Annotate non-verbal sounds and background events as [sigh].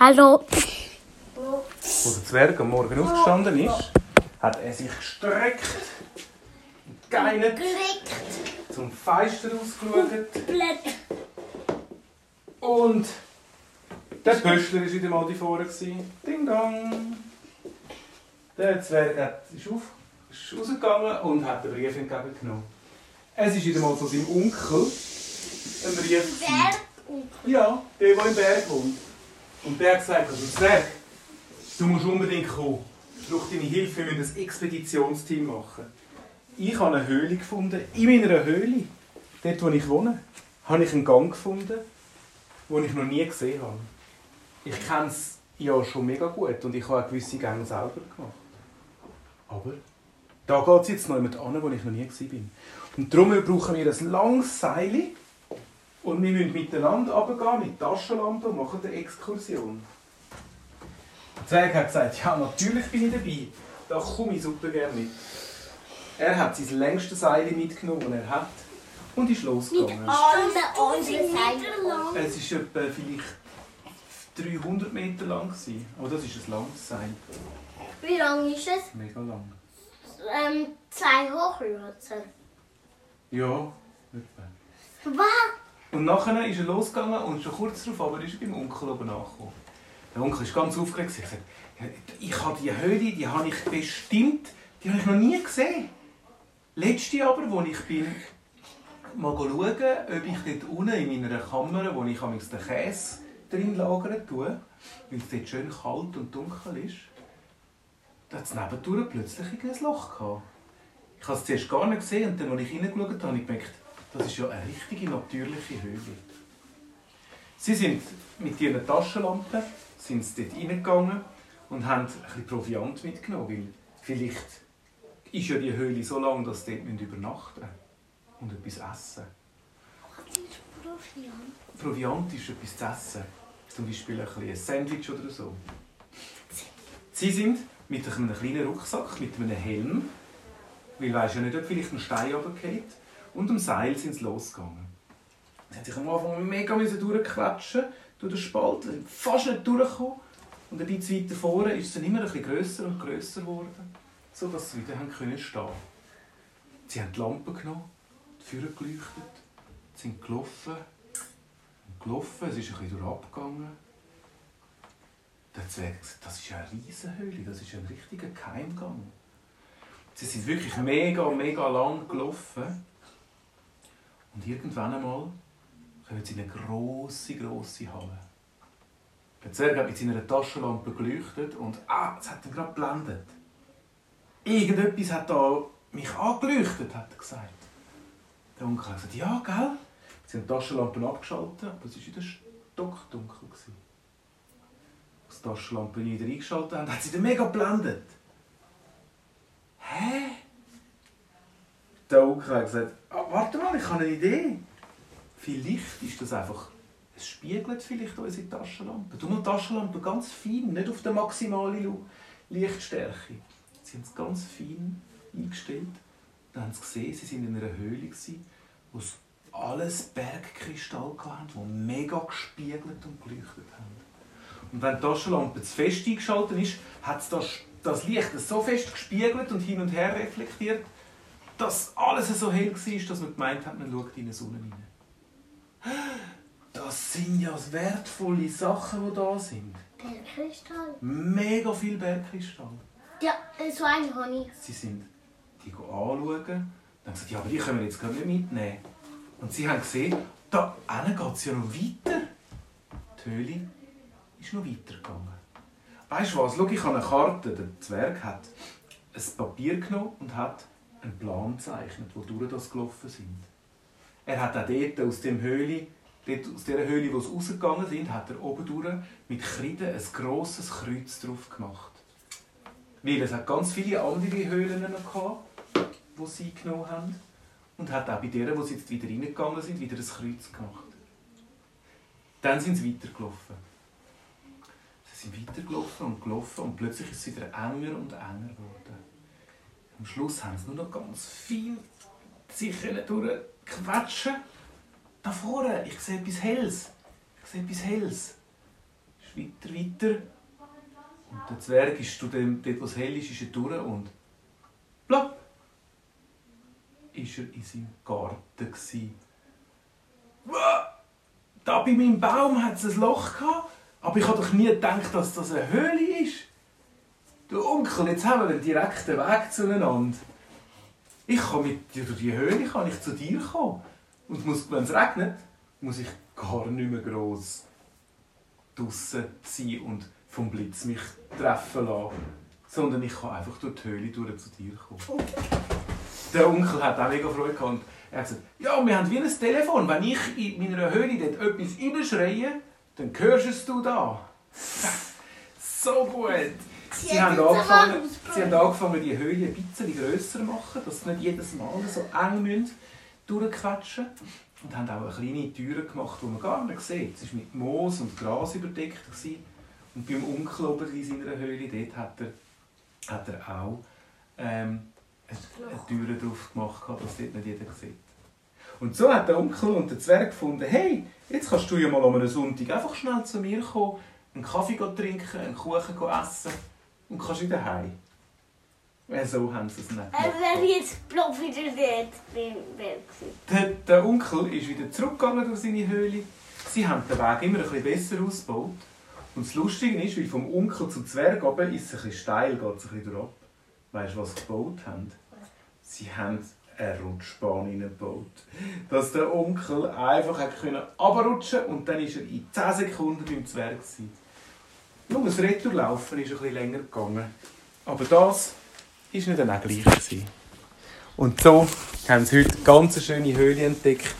Hallo. Als der Zwerg am Morgen aufgestanden ist, hat er sich gestreckt und Gekriegt. zum Fenster ausgeschaut und der Pöschler war wieder mal die vorne. Ding dong! Der Zwerg hat, ist, auf, ist rausgegangen und hat den Brief entgegengenommen. Es ist wieder mal von seinem Onkel ein Brief. Wer? Ja, der, der im Berg wohnt. Und der hat gesagt, also Zwerg, du musst unbedingt kommen. Ich brauche deine Hilfe, wir müssen ein Expeditionsteam machen. Ich habe eine Höhle gefunden. In meiner Höhle, dort wo ich wohne, habe ich einen Gang gefunden, den ich noch nie gesehen habe. Ich kenne es ja schon mega gut und ich habe auch gewisse Gänge selber gemacht. Aber da geht es jetzt noch jemand an, wo ich noch nie war. Und darum brauchen wir ein langes Seil und wir müssen miteinander runtergehen mit Taschenlampe und machen eine Exkursion. Der Zwerg hat gesagt, ja, natürlich bin ich dabei. Da komme ich super gerne mit. Er hat sein längstes Seil mitgenommen, das er hat, und ist losgegangen. Anderen Seite. Es war etwa vielleicht 300 Meter lang. gewesen. Aber das ist ein langes Seil. Wie lang ist es? Mega lang. Ähm, zwei Hochwürzen. Ja, etwa. Was? Und nachher ist er losgegangen und schon kurz darauf aber ist er beim Onkel oben angekommen. Der Onkel ist ganz aufgeregt. Er hat gesagt, "Ja, ich habe die Höhle, die habe ich bestimmt, die habe ich noch nie gesehen. Letzte aber, wo ich bin, mal schauen, ob ich dort unten in meiner Kammer, wo ich den Käse drin lagern tue, weil es dort schön kalt und dunkel ist, da hat es nebendurch plötzlich ein Loch gehabt. Ich habe es zuerst gar nicht gesehen und dann, als ich reingeschaut habe, habe ich gemerkt, das ist ja eine richtige natürliche Höhle. Sie sind mit ihren Taschenlampen sind sie dort reingegangen und haben ein bisschen Proviant mitgenommen, weil vielleicht ist ja die Höhle so lang, dass sie dort übernachten müssen und etwas essen. Was ist Proviant? Proviant ist etwas zu essen. Zum Beispiel ein, ein Sandwich oder so. Sie sind mit einem kleinen Rucksack, mit einem Helm, weil weisst ja nicht, ob vielleicht ein Stein runterfällt, und am Seil sind sie losgegangen. Sie haben sich am Anfang mega durchquetschen durch den Spalt, sind fast nicht durchgekommen. Und ein bisschen weiter vorne ist es dann immer ein grösser und grösser geworden, sodass sie wieder haben können stehen Sie haben die Lampe genommen, die Führer geleuchtet, sind gelaufen und gelaufen, es ist ein bisschen durchabgegangen. Der Zwerg gesagt, das ist eine Riesenhöhle, das ist ein richtiger Keimgang. Sie sind wirklich mega, mega lang gelaufen. Und irgendwann einmal kommen sie in eine grosse, grosse Halle. Der Zwerg hat mit seiner Taschenlampe geleuchtet und ah, es hat ihn gerade geblendet. Irgendetwas hat da mich angeleuchtet, hat er gesagt. Der Onkel hat gesagt, ja, gell? Sie haben die Taschenlampen abgeschaltet, aber es war wieder stockdunkel. Als die Taschenlampe wieder eingeschaltet haben, hat sie dann mega geblendet. Hä? Onkel hat gesagt, ah, warte mal, ich habe eine Idee. Vielleicht ist das einfach, es spiegelt vielleicht unsere Taschenlampe. Du die Taschenlampe ganz fein, nicht auf der maximalen Lichtstärke. Sie haben es ganz fein eingestellt. Dann haben sie gesehen, sie waren in einer Höhle, wo sie alles Bergkristall hatten, die mega gespiegelt und geleuchtet haben. Und wenn die Taschenlampe zu fest eingeschaltet ist, hat es das, das Licht so fest gespiegelt und hin und her reflektiert, dass alles so hell war, dass man gemeint hat, man schaut in die Sonne rein. Das sind ja wertvolle Sachen, die da sind. Der Kristall. Mega viel Bergkristall. Ja, so habe ich. Sie sind die anschauen. Dann gesagt, ja, aber die können wir jetzt gerade nicht mitnehmen. Und sie haben gesehen, da geht es ja noch weiter. Die Höhle ist noch weitergegangen. Weißt du was? Schau, ich habe eine Karte. Der Zwerg hat ein Papier genommen und hat einen Plan gezeichnet, wodurch das gelaufen sind. Er hat auch dort aus, dem Höhle, dort aus dieser Höhle, wo sie rausgegangen sind, hat er oben durch mit Kreide ein grosses Kreuz drauf gemacht. Weil es hat ganz viele andere Höhlen noch gehabt, die sie genommen haben. Und hat auch bei denen, wo sie jetzt wieder reingegangen sind, wieder ein Kreuz gemacht. Dann sind sie weitergelaufen. Sie sind weitergelaufen und gelaufen und plötzlich ist es wieder enger und enger geworden. Am Schluss haben sie nur noch ganz fein sich durchquetschen. Da vorne, ich sehe etwas Helles. Ich sehe etwas Helles. Ist weiter, weiter. Und der Zwerg ist zu dem, dort, wo es hell ist, ist er durch und plopp, ist er in seinem Garten gsi. Da bei meinem Baum hat es ein Loch gehabt, aber ich habe doch nie gedacht, dass das eine Höhle ist. Du Onkel, jetzt haben wir einen direkten Weg zueinander. Ich kann mit dir durch die Höhle kann ich zu dir kommen. Und muss, wenn es regnet, muss ich gar nicht mehr gross draussen sein und vom Blitz mich treffen lassen. Sondern ich kann einfach durch die Höhle durch zu dir kommen. Der Onkel hat auch mega Freude gehabt. Er hat gesagt, ja, wir haben wie ein Telefon. Wenn ich in meiner Höhle dort etwas reinschreie, dann hörst du da. [laughs] so gut. Sie, Sie haben, angefangen, sie haben angefangen, die Höhle ein bisschen grösser zu machen, dass sie nicht jedes Mal so eng müssen durchquetschen Und haben auch eine kleine Tür gemacht, die man gar nicht sieht. Es war mit Moos und Gras überdeckt. Gewesen. Und beim Onkel oben in seiner Höhle, dort hat er, hat er auch ähm, eine, eine Tür drauf gemacht, gehabt, dass dort nicht jeder sieht. Und so hat der Onkel und der Zwerg gefunden, hey, jetzt kannst du ja mal am einem Sonntag einfach schnell zu mir kommen, einen Kaffee trinken, einen Kuchen essen und kannst wieder heim. Äh, So haben sie es nicht Äh, wenn ich jetzt bloß wieder dort bin, Der, der Onkel ist wieder zurückgegangen durch seine Höhle. Sie haben den Weg immer ein bisschen besser ausgebaut. Und das Lustige ist, weil vom Onkel zum Zwerg oben ist es ein bisschen steil, geht es ein bisschen ab. Weißt du, was sie gebaut haben? Sie haben eine Rutschbahn hineingebaut. Dass der Onkel einfach runterrutschen und dann ist er in 10 Sekunden beim Zwerg. Gewesen. Nur das Retourlaufen ist ein bisschen länger gegangen. Aber das war nicht dann auch gleich. Gewesen. Und so haben sie heute eine ganz schöne Höhle entdeckt.